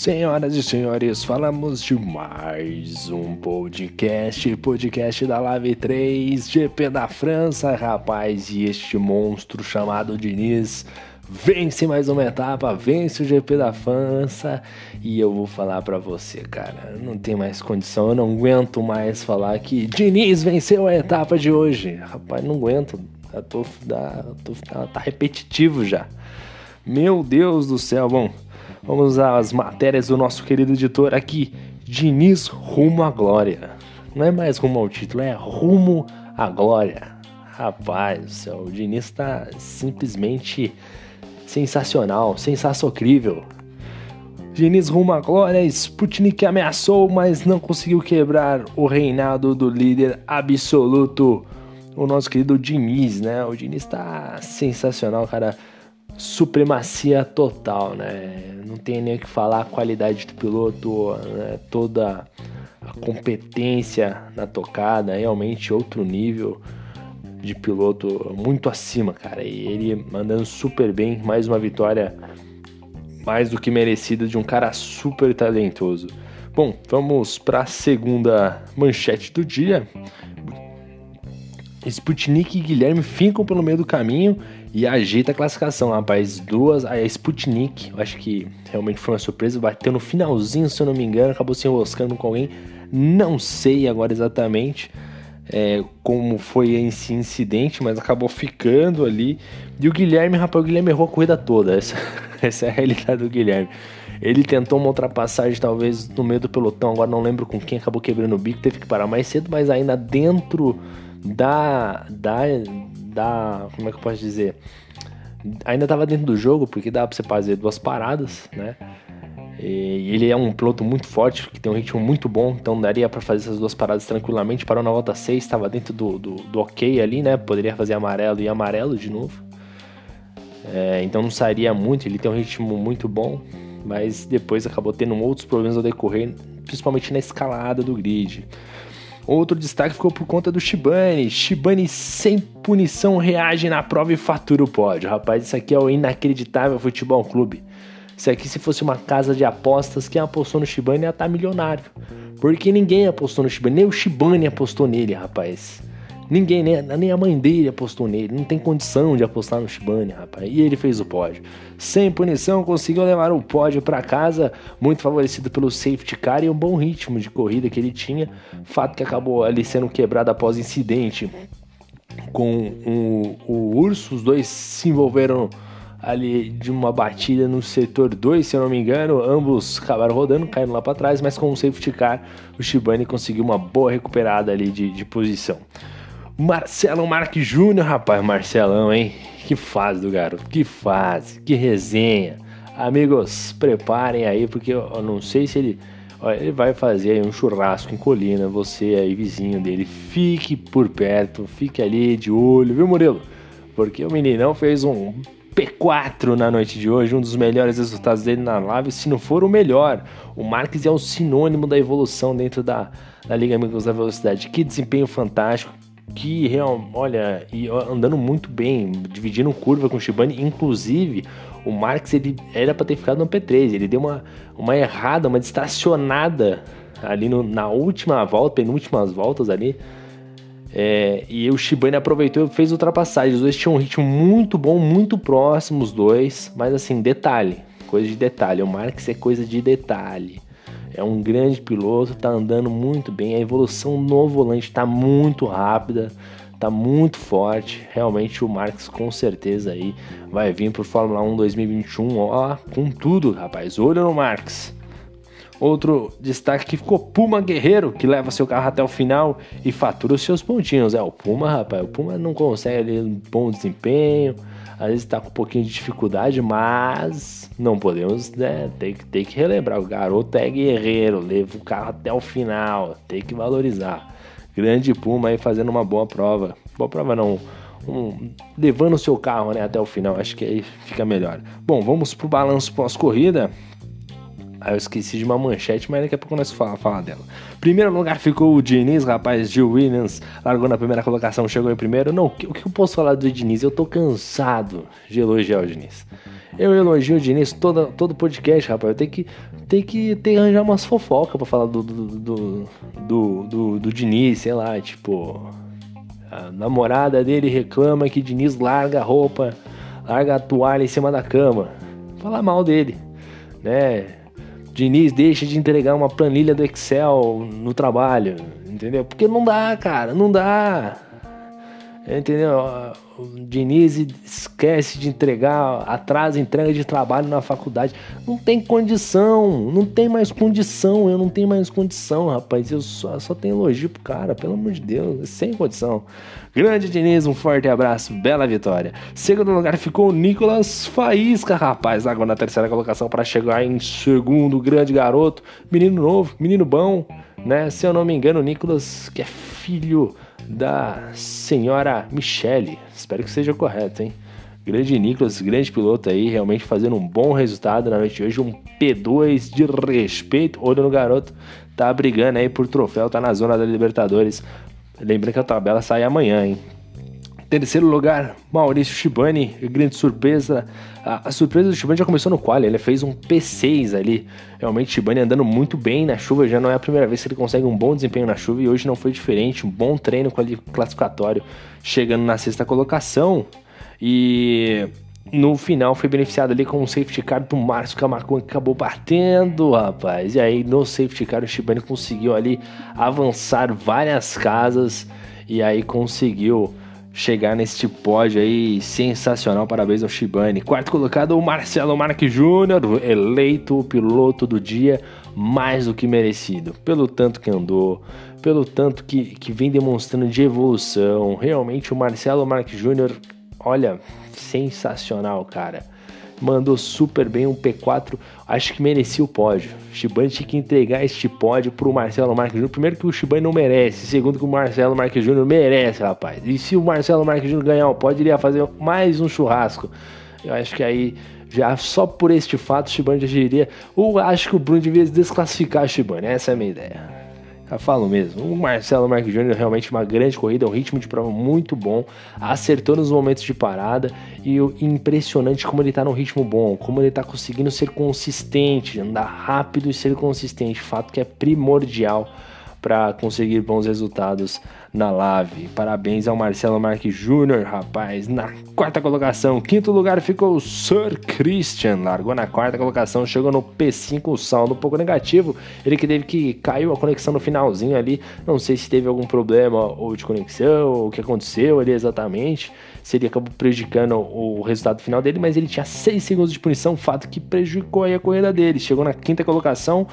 Senhoras e senhores, falamos de mais um podcast, podcast da Live 3, GP da França, rapaz, e este monstro chamado Diniz vence mais uma etapa, vence o GP da França, e eu vou falar para você, cara, não tem mais condição, eu não aguento mais falar que Diniz venceu a etapa de hoje, rapaz, não aguento, eu tô, tô, tá repetitivo já. Meu Deus do céu, bom... Vamos às matérias do nosso querido editor aqui. Diniz rumo à glória. Não é mais rumo ao título, é rumo à glória. Rapaz, o Diniz está simplesmente sensacional, sensacional. Diniz rumo à glória, Sputnik ameaçou, mas não conseguiu quebrar o reinado do líder absoluto, o nosso querido Diniz, né? O Diniz está sensacional, cara supremacia total, né? Não tem nem o que falar a qualidade do piloto, né? toda a competência na tocada, realmente outro nível de piloto muito acima, cara. E ele mandando super bem, mais uma vitória mais do que merecida de um cara super talentoso. Bom, vamos para a segunda manchete do dia. Sputnik e Guilherme ficam pelo meio do caminho e agita a classificação, rapaz. Duas, a Sputnik, acho que realmente foi uma surpresa, bateu no finalzinho, se eu não me engano, acabou se enroscando com alguém. Não sei agora exatamente é, como foi esse incidente, mas acabou ficando ali. E o Guilherme, rapaz, o Guilherme errou a corrida toda. Essa, essa é a realidade do Guilherme. Ele tentou uma ultrapassagem, talvez no meio do pelotão, agora não lembro com quem, acabou quebrando o bico, teve que parar mais cedo, mas ainda dentro da, da, da. Como é que eu posso dizer? Ainda estava dentro do jogo, porque dá para você fazer duas paradas, né? E ele é um piloto muito forte, que tem um ritmo muito bom, então daria para fazer essas duas paradas tranquilamente. Parou na volta 6, estava dentro do, do, do, ok ali, né? Poderia fazer amarelo e amarelo de novo. É, então não sairia muito, ele tem um ritmo muito bom, mas depois acabou tendo outros problemas ao decorrer, principalmente na escalada do grid. Outro destaque ficou por conta do Shibane. Shibane sem punição reage na prova e fatura o pódio. Rapaz, isso aqui é o inacreditável futebol clube. Isso aqui, se fosse uma casa de apostas, quem apostou no Shibane ia estar tá milionário. Porque ninguém apostou no Shibane, nem o Shibane apostou nele, rapaz. Ninguém, nem, a mãe dele apostou nele. Não tem condição de apostar no Shibane, rapaz. E ele fez o pódio. Sem punição, conseguiu levar o pódio para casa, muito favorecido pelo safety car e um bom ritmo de corrida que ele tinha. Fato que acabou ali sendo quebrado após incidente com o, o Urso. Os dois se envolveram ali de uma batida no setor 2, se eu não me engano, ambos acabaram rodando, caindo lá para trás, mas com o safety car, o Shibane conseguiu uma boa recuperada ali de, de posição. Marcelão Marques Júnior, rapaz, Marcelão, hein? Que fase do garoto, que fase, que resenha. Amigos, preparem aí, porque eu não sei se ele. Ele vai fazer aí um churrasco em colina, você aí, vizinho dele, fique por perto, fique ali de olho, viu, Murilo? Porque o meninão fez um P4 na noite de hoje, um dos melhores resultados dele na live, se não for o melhor. O Marques é o sinônimo da evolução dentro da, da Liga Amigos da Velocidade. Que desempenho fantástico, que real, olha, e andando muito bem, dividindo curva com o Shibane, inclusive o Marx ele era para ter ficado no P3, ele deu uma, uma errada, uma distracionada ali no, na última volta, penúltimas voltas ali. É, e o Shibane aproveitou e fez ultrapassagem. Os dois tinham um ritmo muito bom, muito próximo, os dois, mas assim, detalhe, coisa de detalhe. O Marx é coisa de detalhe. É um grande piloto, tá andando muito bem. A evolução no volante está muito rápida, tá muito forte. Realmente o Marx com certeza aí vai vir pro Fórmula 1 2021, ó, com tudo, rapaz. Olho no Marx. Outro destaque que ficou Puma Guerreiro, que leva seu carro até o final e fatura os seus pontinhos. É, o Puma, rapaz, o Puma não consegue ali um bom desempenho, às vezes está com um pouquinho de dificuldade, mas não podemos, né? Tem que, tem que relembrar. O garoto é guerreiro, leva o carro até o final, tem que valorizar. Grande Puma aí fazendo uma boa prova. Boa prova não, um, levando o seu carro né, até o final, acho que aí fica melhor. Bom, vamos pro balanço pós-corrida. Aí eu esqueci de uma manchete, mas daqui a pouco nós falar fala dela. Primeiro lugar ficou o Diniz, rapaz, Gil Williams. Largou na primeira colocação, chegou em primeiro. Não, o que, eu posso falar do Diniz? Eu tô cansado de elogiar o Diniz. Eu elogio o Diniz todo, todo podcast, rapaz. Eu tenho que, tenho que, que arranjar umas fofocas pra falar do do, do, do, do, do Diniz, sei lá, tipo. A namorada dele reclama que Diniz larga a roupa, larga a toalha em cima da cama. Falar mal dele, né? Diniz deixa de entregar uma planilha do Excel no trabalho, entendeu? Porque não dá, cara, não dá. Entendeu? O Diniz esquece de entregar, atrasa entrega de trabalho na faculdade. Não tem condição, não tem mais condição, eu não tenho mais condição, rapaz. Eu só, só tenho elogio pro cara, pelo amor de Deus, sem condição. Grande Diniz, um forte abraço, bela vitória. Segundo lugar ficou o Nicolas Faísca, rapaz, agora na terceira colocação para chegar em segundo, grande garoto, menino novo, menino bom, né? Se eu não me engano, o Nicolas, que é filho da senhora Michele. Espero que seja correto, hein? Grande Nicolas, grande piloto aí, realmente fazendo um bom resultado na noite de hoje. Um P2 de respeito. Olho no garoto, tá brigando aí por troféu, tá na zona da Libertadores. Lembrando que a tabela sai amanhã, hein? Terceiro lugar, Maurício Shibani, grande surpresa. A, a, surpresa do Shibani já começou no quali, ele fez um P6 ali. Realmente, Shibani andando muito bem na chuva, já não é a primeira vez que ele consegue um bom desempenho na chuva e hoje não foi diferente. Um bom treino classificatório, chegando na sexta colocação. E no final foi beneficiado ali com um safety car do Márcio Camargo que acabou batendo, rapaz. E aí no safety car o Shibani conseguiu ali avançar várias casas e aí conseguiu chegar neste pódio aí sensacional. Parabéns ao Shibane. Quarto colocado, o Marcelo Marques Júnior, eleito o piloto do dia, mais do que merecido. Pelo tanto que andou, pelo tanto que, que vem demonstrando de evolução. Realmente o Marcelo Marques Júnior, olha, sensacional, cara mandou super bem um P4, acho que merecia o pódio. Shibane tinha que entregar este pódio pro Marcelo Marques Júnior. Primeiro que o Shibane não merece, segundo que o Marcelo Marques Júnior merece, rapaz. E se o Marcelo Marques Júnior ganhar o pódio, ele ia fazer mais um churrasco. Eu acho que aí já só por este fato o Shibane já diria, ou acho que o Bruno devia desclassificar o Shibane, essa é a minha ideia. Eu falo mesmo. O Marcelo Marques Júnior realmente uma grande corrida, um ritmo de prova muito bom, acertou nos momentos de parada e impressionante como ele tá num ritmo bom, como ele tá conseguindo ser consistente, andar rápido e ser consistente, fato que é primordial para conseguir bons resultados na Lave. Parabéns ao Marcelo Marques Júnior, rapaz, na quarta colocação. Quinto lugar ficou o Sir Christian, largou na quarta colocação, chegou no P5, o saldo um pouco negativo. Ele que teve que caiu a conexão no finalzinho ali, não sei se teve algum problema ou de conexão, ou o que aconteceu ali exatamente. Se ele acabou prejudicando o resultado final dele, mas ele tinha 6 segundos de punição, fato que prejudicou a corrida dele. Chegou na quinta colocação,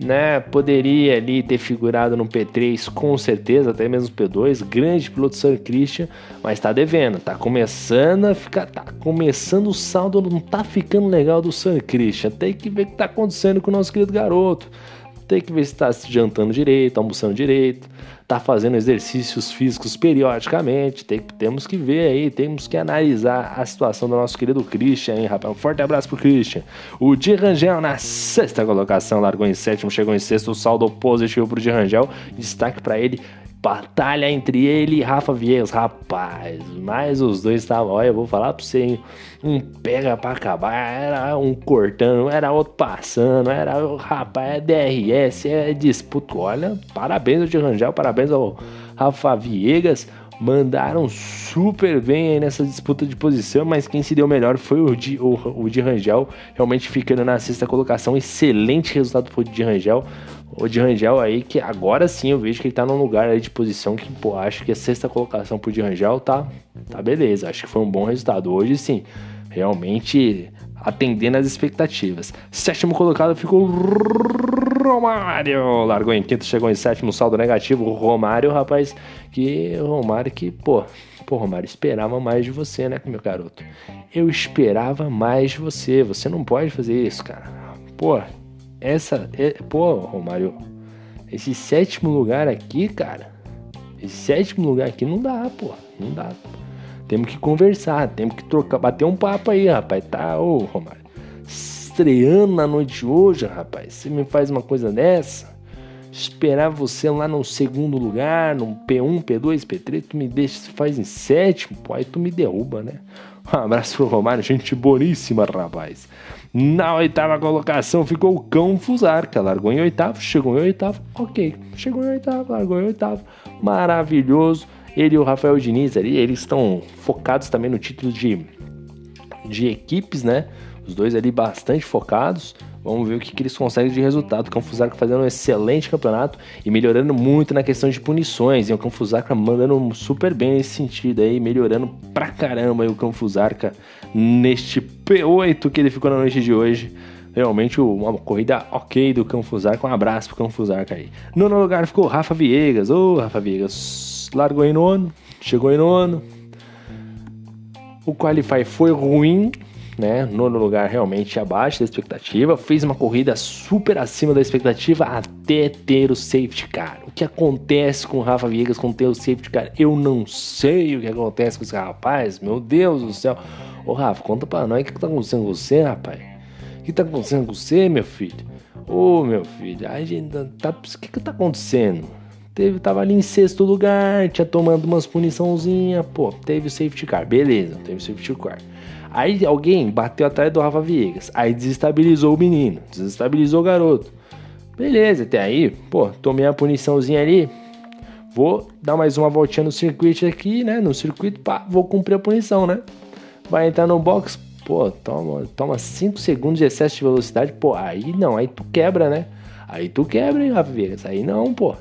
né? Poderia ali ter figurado no P3 com certeza, até mesmo P2, grande piloto Sir Christian, mas tá devendo, tá começando a ficar, tá começando o saldo, não tá ficando legal do Sir Christian. Tem que ver o que tá acontecendo com o nosso querido garoto. Tem que ver se tá se jantando direito, almoçando direito, tá fazendo exercícios físicos periodicamente. Tem, temos que ver aí, temos que analisar a situação do nosso querido Christian, hein, rapaz? Um forte abraço pro Christian. O Di Rangel na sexta colocação, largou em sétimo, chegou em sexto, saldo positivo pro Di Rangel. Destaque para ele batalha entre ele e Rafa Viegas. Rapaz, mas os dois estavam, olha, eu vou falar pra você, hein? Um pega pra acabar, era um cortando, era outro passando, era, rapaz, é DRS, é disputa. Olha, parabéns ao Rangel, parabéns ao Rafa Viegas. Mandaram super bem aí nessa disputa de posição, mas quem se deu melhor foi o de, o, o de Rangel, realmente ficando na sexta colocação. Excelente resultado foi o de Rangel o de Rangel aí, que agora sim eu vejo que ele tá num lugar aí de posição que, pô, acho que a sexta colocação pro de Rangel tá, tá beleza. Acho que foi um bom resultado. Hoje sim, realmente atendendo às expectativas. Sétimo colocado ficou Romário. Largou em quinto, chegou em sétimo, saldo negativo. Romário, rapaz, que Romário que, pô, pô, Romário, esperava mais de você, né, meu garoto? Eu esperava mais de você. Você não pode fazer isso, cara. Pô, essa. É, pô, Romário, esse sétimo lugar aqui, cara. Esse sétimo lugar aqui não dá, pô. Não dá. Temos que conversar, temos que trocar, bater um papo aí, rapaz. Tá, ô, Romário. Estreando na noite de hoje, rapaz. Você me faz uma coisa dessa? Esperar você lá no segundo lugar, no P1, P2, P3, tu me deixa, faz em sétimo, pô, aí tu me derruba, né? Um abraço pro Romário, gente boníssima, rapaz. Na oitava colocação ficou o Cão Fusarca. Largou em oitavo, chegou em oitavo, ok. Chegou em oitavo, largou em oitavo. Maravilhoso. Ele e o Rafael Diniz ali, eles estão focados também no título de, de equipes, né? Os dois ali bastante focados. Vamos ver o que, que eles conseguem de resultado. O Campuzarca fazendo um excelente campeonato e melhorando muito na questão de punições. E o Campuzarca mandando super bem nesse sentido aí, melhorando pra caramba aí o Campuzarca neste P8 que ele ficou na noite de hoje. Realmente uma corrida ok do Campuzarca. Um abraço pro Campuzarca aí. Nono lugar ficou Rafa Viegas. Ô, oh, Rafa Viegas, largou em nono, chegou em nono. O Qualify foi ruim, né? Nono lugar realmente abaixo da expectativa, fez uma corrida super acima da expectativa até ter o safety car. O que acontece com o Rafa Viegas com ter o safety car? Eu não sei o que acontece com esse rapaz, meu Deus do céu. Ô Rafa, conta pra nós o que, tá acontecendo com você, rapaz. O que tá acontecendo com você, meu filho? Ô meu filho, a gente tá. O que, que tá acontecendo? Teve, tava ali em sexto lugar, tinha tomando umas puniçãozinha, pô, teve o safety car, beleza, teve o safety car. Aí alguém bateu atrás do Rafa Viegas. Aí desestabilizou o menino, desestabilizou o garoto. Beleza, até aí, pô, tomei a puniçãozinha ali. Vou dar mais uma voltinha no circuito aqui, né? No circuito, pá, vou cumprir a punição, né? Vai entrar no box, pô, toma, toma 5 segundos de excesso de velocidade, pô, aí não, aí tu quebra, né? Aí tu quebra, hein, Rafa Viegas? Aí não, pô.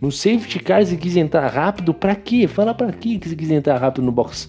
No safety car você quis entrar rápido, pra quê? Fala pra quê que você quis entrar rápido no box?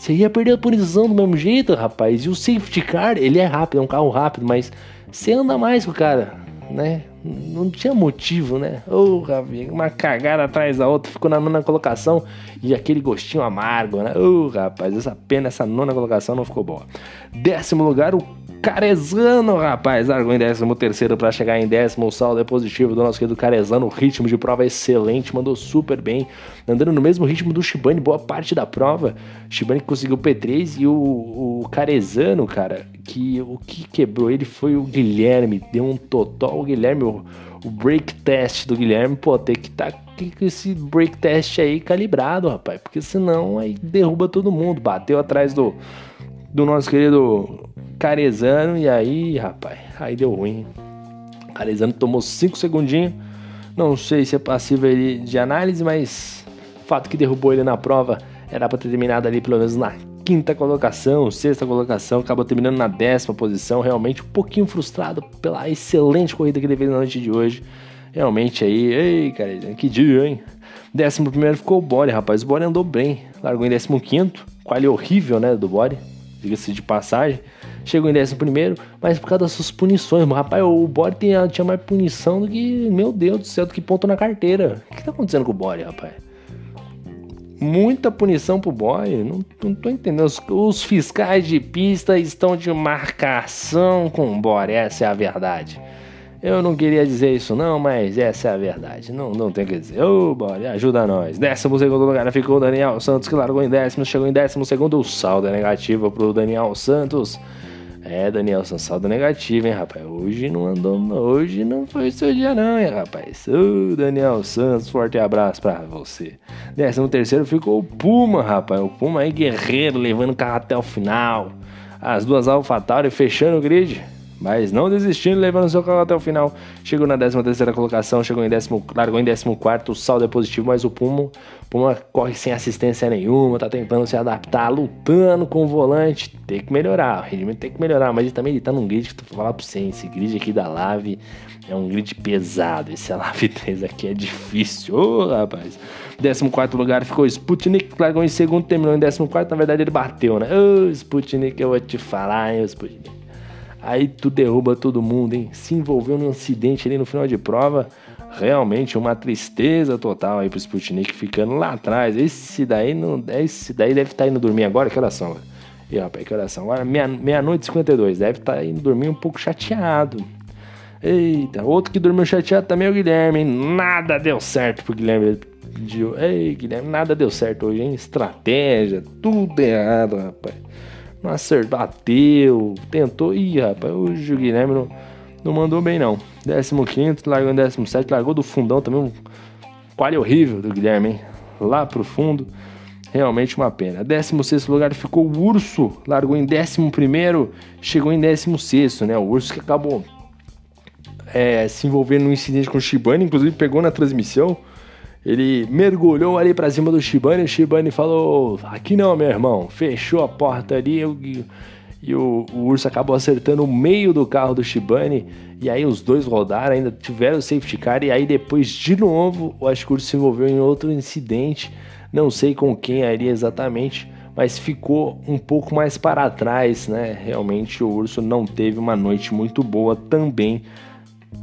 Você ia perder a punição do mesmo jeito, rapaz. E o safety car, ele é rápido, é um carro rápido, mas você anda mais com o cara, né? Não tinha motivo, né? Ô, oh, uma cagada atrás da outra, ficou na nona colocação e aquele gostinho amargo, né? Ô, oh, rapaz, essa pena, essa nona colocação não ficou boa. Décimo lugar, o Carezano, rapaz, largou em 13 terceiro para chegar em décimo. O saldo é positivo do nosso querido Carezano. O ritmo de prova é excelente, mandou super bem. Andando no mesmo ritmo do Shibane, boa parte da prova. Shibane conseguiu P3 e o, o Carezano, cara, que o que quebrou ele foi o Guilherme. Deu um total. O Guilherme, o, o break test do Guilherme, pô, tem que estar tá com esse break test aí calibrado, rapaz. Porque senão aí derruba todo mundo. Bateu atrás do, do nosso querido Carezano, e aí, rapaz, aí deu ruim. Carezano tomou 5 segundinhos. Não sei se é passível de análise, mas o fato que derrubou ele na prova era para ter terminado ali pelo menos na quinta colocação, sexta colocação, acabou terminando na décima posição. Realmente um pouquinho frustrado pela excelente corrida que ele fez na noite de hoje. Realmente aí, ei, cara, que dia, hein? Décimo primeiro ficou o Bore, rapaz. O Bore andou bem, largou em décimo quinto. Qual é horrível, né, do Bore, diga-se de passagem chegou em décimo primeiro, mas por causa das suas punições, rapaz, o Bore tinha, tinha mais punição do que, meu Deus do céu, do que ponto na carteira. O que tá acontecendo com o Bore, rapaz? Muita punição pro boy, não, não tô entendendo. Os, os, fiscais de pista estão de marcação com o Bore, essa é a verdade. Eu não queria dizer isso não, mas essa é a verdade. Não, não tem o que dizer. Ô, oh, Bore, ajuda nós. Décimo segundo lugar ficou o Daniel Santos, que largou em décimo, chegou em décimo segundo. O saldo é negativo pro Daniel Santos. É, Daniel, saldo negativo, hein, rapaz? Hoje não andou, hoje não foi seu dia não, hein, rapaz? Ô, Daniel Santos, forte abraço pra você. Décimo terceiro ficou o Puma, rapaz. O Puma aí, guerreiro, levando o carro até o final. As duas AlphaTauri fechando o grid mas não desistindo, levando seu carro até o final. Chegou na 13 terceira colocação, chegou em décimo, largou em 14 quarto, o saldo é positivo, mas o Puma, Puma corre sem assistência nenhuma, tá tentando se adaptar, lutando com o volante, tem que melhorar, o rendimento tem que melhorar, mas ele também ele tá num grid que tu falar pra você, esse grid aqui da Lave é um grid pesado, esse Lave 3 aqui é difícil, ô oh, rapaz. 14 lugar ficou Sputnik, largou em segundo, terminou em 14, na verdade ele bateu, né? Ô oh, Sputnik, eu vou te falar, hein, Sputnik. Aí tu derruba todo mundo, hein? Se envolveu num acidente ali no final de prova. Realmente uma tristeza total aí pro Sputnik ficando lá atrás. Esse daí não. Esse daí deve estar tá indo dormir agora. Que oração, velho? E rapaz, que oração. Agora, meia-noite meia e 52. Deve estar tá indo dormir um pouco chateado. Eita, outro que dormiu chateado também é o Guilherme, hein? Nada deu certo pro Guilherme. Ei, Guilherme, nada deu certo hoje, hein? Estratégia, tudo errado, rapaz não acertou, bateu, tentou. Ih, rapaz, hoje o Guilherme não, não mandou bem, não. 15, largou em 17, largou do fundão também. Um qual horrível do Guilherme, hein? Lá pro fundo. Realmente uma pena. 16 lugar ficou o Urso, largou em 11, chegou em 16, né? O Urso que acabou é, se envolvendo num incidente com o Shibane, inclusive pegou na transmissão. Ele mergulhou ali pra cima do Shibane, o Shibane falou: Aqui não, meu irmão. Fechou a porta ali e, e o, o, Urso acabou acertando o meio do carro do Shibane. E aí os dois rodaram, ainda tiveram safety car. E aí depois, de novo, o o Urso se envolveu em outro incidente não sei com quem ali exatamente, mas ficou um pouco mais para trás, né? Realmente o Urso não teve uma noite muito boa também,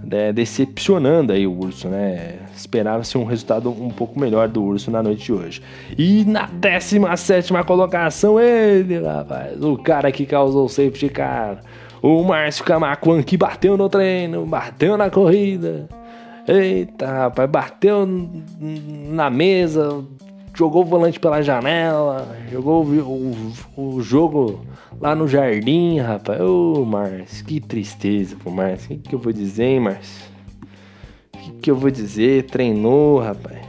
né? decepcionando aí o Urso, né? Esperava-se um resultado um pouco melhor do Urso na noite de hoje. E na 17 colocação, ele, rapaz, o cara que causou o safety car, o Márcio Camacuan, que bateu no treino, bateu na corrida. Eita, rapaz, bateu na mesa, jogou o volante pela janela, jogou o, o, o jogo lá no jardim, rapaz. Ô, oh, Márcio, que tristeza, pô, Márcio. O que, que eu vou dizer, hein, Márcio? O que, que eu vou dizer? Treinou, rapaz.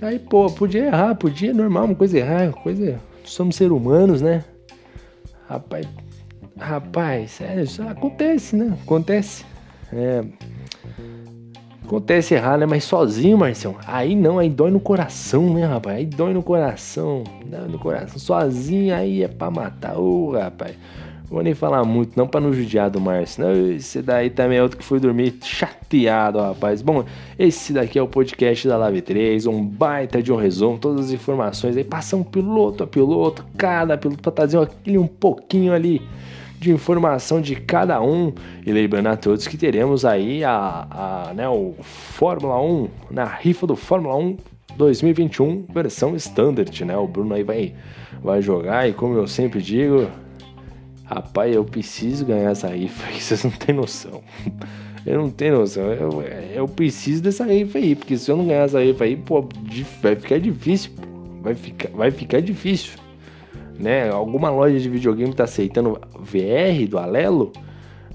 Aí, pô, podia errar, podia, normal, uma coisa errar, uma coisa. Somos seres humanos, né? Rapaz, rapaz, sério, isso acontece, né? Acontece. É. Acontece errar, né? Mas sozinho, Marcião, aí não, aí dói no coração, né, rapaz? Aí dói no coração, dói no coração. Sozinho aí é pra matar, ô, oh, rapaz. Vou nem falar muito, não pra não judiar do Márcio. Não, esse daí também é outro que foi dormir chateado, rapaz. Bom, esse daqui é o podcast da Live 3, um baita de um resumo, todas as informações aí, passam piloto a piloto, cada piloto pra trazer aquele um pouquinho ali de informação de cada um. E lembrando a todos que teremos aí a, a né, o Fórmula 1, na rifa do Fórmula 1 2021, versão standard, né? O Bruno aí vai, vai jogar e como eu sempre digo, rapaz, eu preciso ganhar essa rifa vocês não têm noção. Eu não tenho noção, eu, eu preciso dessa rifa aí, porque se eu não ganhar essa rifa aí, pô, vai ficar difícil, vai ficar, vai ficar difícil né? Alguma loja de videogame tá aceitando VR do Alelo,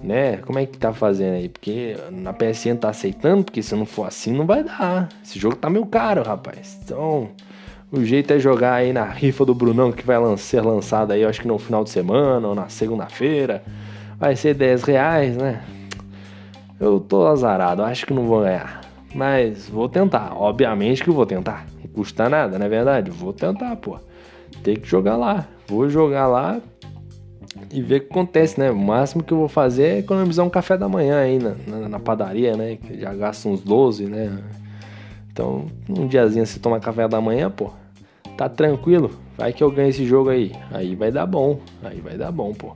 né? Como é que tá fazendo aí? Porque na PSN tá aceitando, porque se não for assim não vai dar. Esse jogo tá meio caro, rapaz. Então, o jeito é jogar aí na rifa do Brunão que vai ser lançada aí, eu acho que no final de semana ou na segunda-feira. Vai ser 10 reais, né? Eu tô azarado, acho que não vou ganhar. Mas vou tentar, obviamente que vou tentar. Não custa nada, não é verdade? Vou tentar, pô tem que jogar lá. Vou jogar lá e ver o que acontece, né? O máximo que eu vou fazer é economizar um café da manhã aí na, na, na padaria, né? Que já gasta uns 12, né? Então, um diazinho se tomar café da manhã, pô, tá tranquilo. Vai que eu ganho esse jogo aí. Aí vai dar bom. Aí vai dar bom, pô.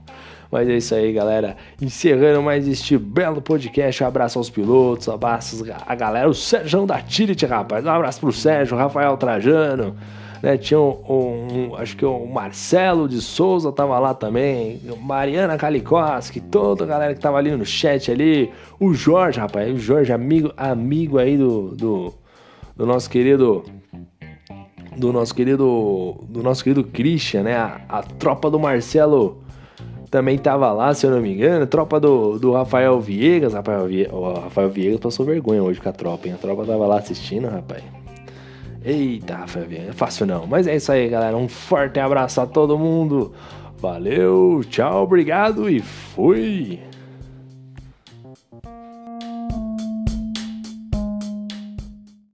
Mas é isso aí, galera. Encerrando mais este belo podcast. Um abraço aos pilotos, abraços a galera. O Sérgio da Tirit, rapaz. Um abraço pro Sérgio, Rafael Trajano né? Tinha um, um, acho que o Marcelo de Souza tava lá também, Mariana Kalikoski, toda a galera que tava ali no chat ali, o Jorge, rapaz, o Jorge, amigo, amigo aí do, do, do nosso querido do nosso querido do nosso querido Christian, né? A, a, tropa do Marcelo também tava lá, se eu não me engano. A tropa do, do Rafael Viegas. Viegas, o Rafael Viegas passou vergonha hoje com a tropa, hein? A tropa tava lá assistindo, rapaz. Eita, Flavinha, é fácil não. Mas é isso aí, galera. Um forte abraço a todo mundo. Valeu, tchau, obrigado e fui!